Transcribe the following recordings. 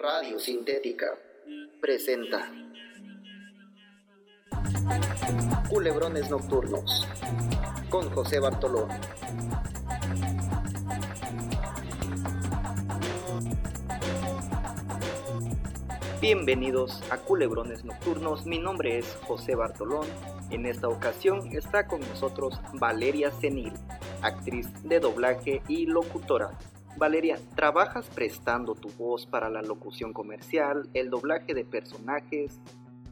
Radio Sintética presenta Culebrones Nocturnos con José Bartolón. Bienvenidos a Culebrones Nocturnos, mi nombre es José Bartolón. En esta ocasión está con nosotros Valeria Senil, actriz de doblaje y locutora. Valeria, ¿trabajas prestando tu voz para la locución comercial, el doblaje de personajes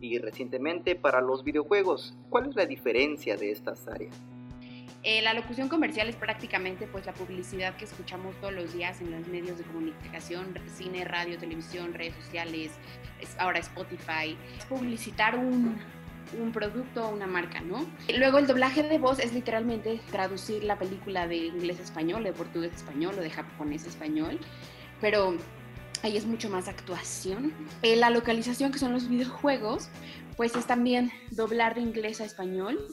y recientemente para los videojuegos? ¿Cuál es la diferencia de estas áreas? Eh, la locución comercial es prácticamente pues la publicidad que escuchamos todos los días en los medios de comunicación, cine, radio, televisión, redes sociales, ahora Spotify. Es publicitar un, un producto o una marca, ¿no? Luego el doblaje de voz es literalmente traducir la película de inglés a español, de portugués a español o de japonés a español, pero ahí es mucho más actuación. Eh, la localización, que son los videojuegos, pues es también doblar de inglés a español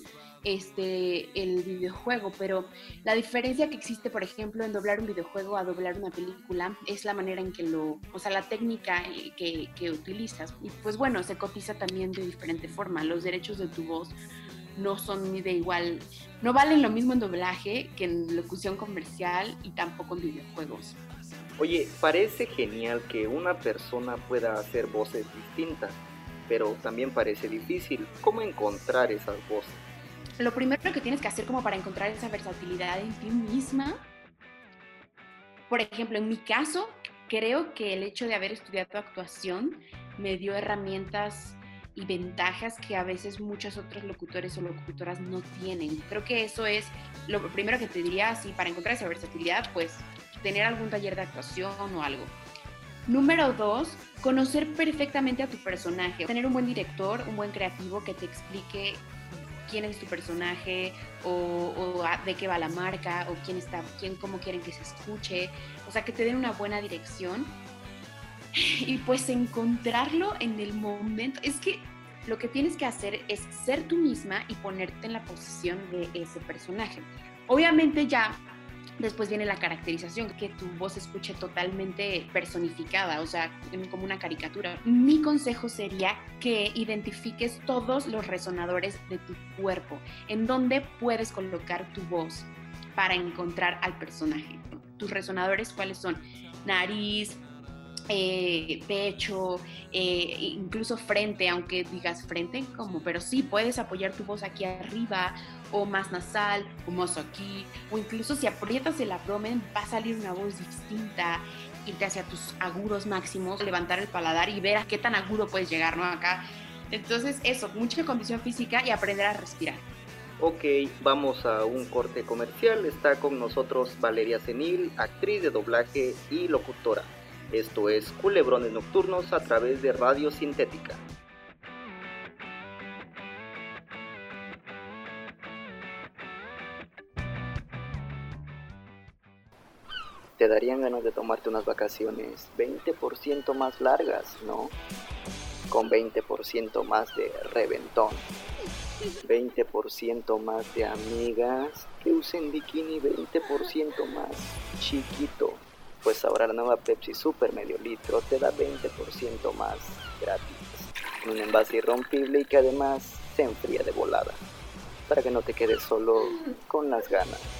este, el videojuego, pero la diferencia que existe, por ejemplo, en doblar un videojuego a doblar una película es la manera en que lo, o sea, la técnica eh, que, que utilizas. Y pues bueno, se cotiza también de diferente forma. Los derechos de tu voz no son ni de igual, no valen lo mismo en doblaje que en locución comercial y tampoco en videojuegos. Oye, parece genial que una persona pueda hacer voces distintas, pero también parece difícil. ¿Cómo encontrar esas voces? Lo primero que tienes que hacer como para encontrar esa versatilidad en ti misma, por ejemplo, en mi caso, creo que el hecho de haber estudiado actuación me dio herramientas y ventajas que a veces muchos otros locutores o locutoras no tienen. Creo que eso es lo primero que te diría, así para encontrar esa versatilidad, pues tener algún taller de actuación o algo. Número dos, conocer perfectamente a tu personaje. Tener un buen director, un buen creativo que te explique quién es tu personaje o, de qué va la marca o quién está, quién, cómo quieren que se escuche, o sea, que te den una buena dirección y pues encontrarlo en el momento. Es que lo que tienes que hacer es ser tú misma y ponerte en la posición de ese personaje. Obviamente ya Después viene la caracterización, que tu voz escuche totalmente personificada, o sea, como una caricatura. Mi consejo sería que identifiques todos los resonadores de tu cuerpo, en donde puedes colocar tu voz para encontrar al personaje. Tus resonadores, ¿cuáles son? Nariz, eh, pecho, eh, incluso frente, aunque digas frente, como, pero sí puedes apoyar tu voz aquí arriba o más nasal o más aquí, o incluso si aprietas el abdomen va a salir una voz distinta, irte hacia tus agudos máximos, levantar el paladar y ver a qué tan agudo puedes llegar, ¿no? Acá. Entonces eso, mucha condición física y aprender a respirar. Ok, vamos a un corte comercial. Está con nosotros Valeria Senil, actriz de doblaje y locutora. Esto es Culebrones Nocturnos a través de Radio Sintética. Te darían ganas de tomarte unas vacaciones 20% más largas, ¿no? Con 20% más de reventón. 20% más de amigas que usen bikini 20% más chiquito pues ahora la nueva Pepsi Super medio litro te da 20% más gratis. un envase irrompible y que además se enfría de volada. Para que no te quedes solo con las ganas.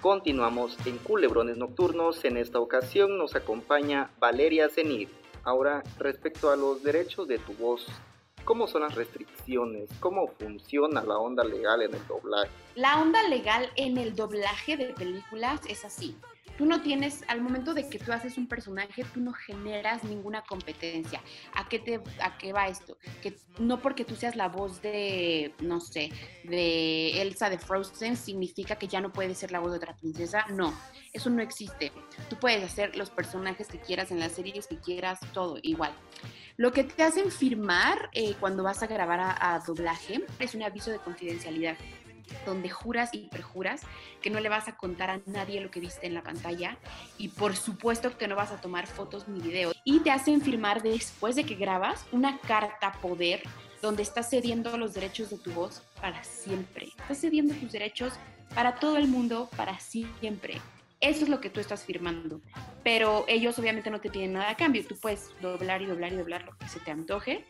Continuamos en Culebrones Nocturnos. En esta ocasión nos acompaña Valeria Zenir. Ahora, respecto a los derechos de tu voz, ¿cómo son las restricciones? ¿Cómo funciona la onda legal en el doblaje? La onda legal en el doblaje de películas es así tú no tienes, al momento de que tú haces un personaje, tú no generas ninguna competencia. ¿A qué, te, a qué va esto? Que no porque tú seas la voz de, no sé, de Elsa de Frozen, significa que ya no puedes ser la voz de otra princesa. No, eso no existe. Tú puedes hacer los personajes que quieras en las series que quieras, todo igual. Lo que te hacen firmar eh, cuando vas a grabar a doblaje es un aviso de confidencialidad donde juras y perjuras que no le vas a contar a nadie lo que viste en la pantalla y por supuesto que no vas a tomar fotos ni videos y te hacen firmar después de que grabas una carta poder donde estás cediendo los derechos de tu voz para siempre. Estás cediendo tus derechos para todo el mundo para siempre. Eso es lo que tú estás firmando. Pero ellos obviamente no te piden nada a cambio. Tú puedes doblar y doblar y doblar lo que se te antoje.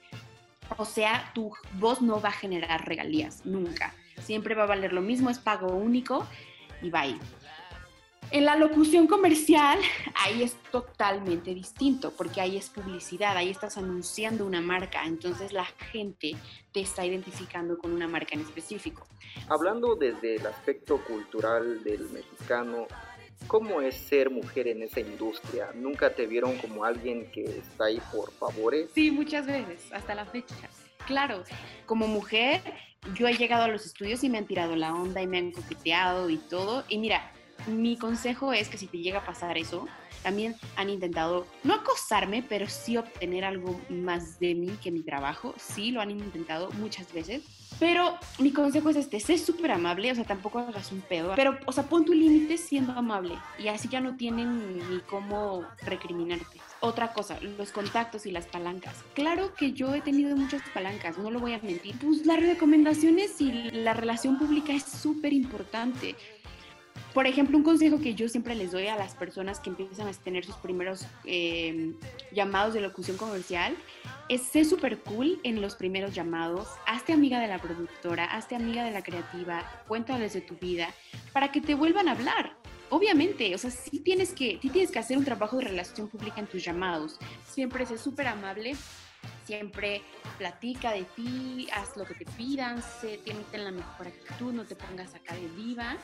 O sea, tu voz no va a generar regalías, nunca siempre va a valer lo mismo, es pago único y bye. En la locución comercial, ahí es totalmente distinto, porque ahí es publicidad, ahí estás anunciando una marca, entonces la gente te está identificando con una marca en específico. Hablando desde el aspecto cultural del mexicano, ¿cómo es ser mujer en esa industria? ¿Nunca te vieron como alguien que está ahí por favores? Sí, muchas veces, hasta la fecha. Claro, como mujer yo he llegado a los estudios y me han tirado la onda y me han coqueteado y todo. Y mira, mi consejo es que si te llega a pasar eso, también han intentado, no acosarme, pero sí obtener algo más de mí que mi trabajo. Sí, lo han intentado muchas veces. Pero mi consejo es este, sé súper amable, o sea, tampoco hagas un pedo. Pero, o sea, pon tu límite siendo amable y así ya no tienen ni cómo recriminarte. Otra cosa, los contactos y las palancas. Claro que yo he tenido muchas palancas, no lo voy a mentir. Pues las recomendaciones y la relación pública es súper importante. Por ejemplo, un consejo que yo siempre les doy a las personas que empiezan a tener sus primeros eh, llamados de locución comercial es ser súper cool en los primeros llamados, hazte amiga de la productora, hazte amiga de la creativa, cuéntales de tu vida, para que te vuelvan a hablar obviamente, o sea, sí tienes que, sí tienes que hacer un trabajo de relación pública en tus llamados. Siempre sé súper amable, siempre platica de ti, haz lo que te pidan, sé, ten la mejor actitud, no te pongas acá de viva.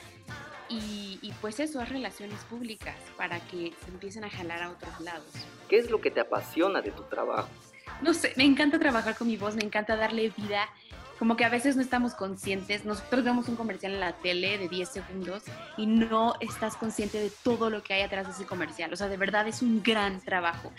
Y, y, pues eso, haz relaciones públicas para que se empiecen a jalar a otros lados. ¿Qué es lo que te apasiona de tu trabajo? No sé, me encanta trabajar con mi voz, me encanta darle vida como que a veces no estamos conscientes. Nosotros vemos un comercial en la tele de 10 segundos y no estás consciente de todo lo que hay atrás de ese comercial. O sea, de verdad es un gran trabajo.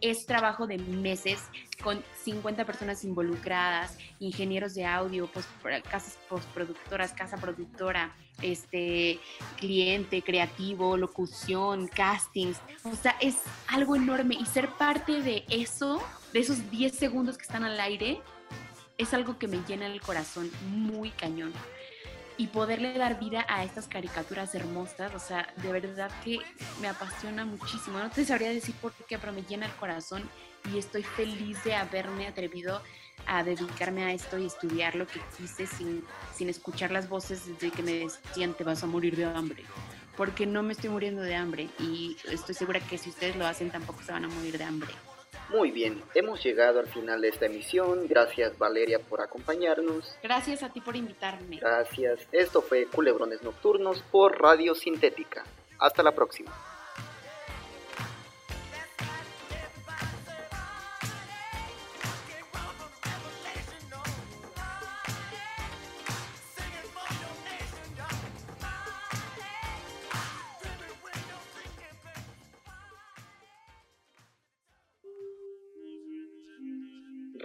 Es trabajo de meses con 50 personas involucradas, ingenieros de audio, post, casas postproductoras, casa productora, este, cliente, creativo, locución, castings. O sea, es algo enorme y ser parte de eso, de esos 10 segundos que están al aire, es algo que me llena el corazón muy cañón. Y poderle dar vida a estas caricaturas hermosas, o sea, de verdad que me apasiona muchísimo. No te sabría decir por qué, pero me llena el corazón y estoy feliz de haberme atrevido a dedicarme a esto y estudiar lo que quise sin, sin escuchar las voces de que me decían te vas a morir de hambre. Porque no me estoy muriendo de hambre y estoy segura que si ustedes lo hacen tampoco se van a morir de hambre. Muy bien, hemos llegado al final de esta emisión. Gracias Valeria por acompañarnos. Gracias a ti por invitarme. Gracias. Esto fue Culebrones Nocturnos por Radio Sintética. Hasta la próxima.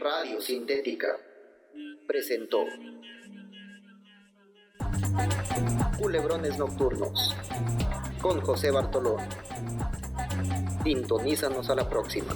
Radio Sintética presentó Culebrones Nocturnos con José Bartolón. Sintonízanos a la próxima.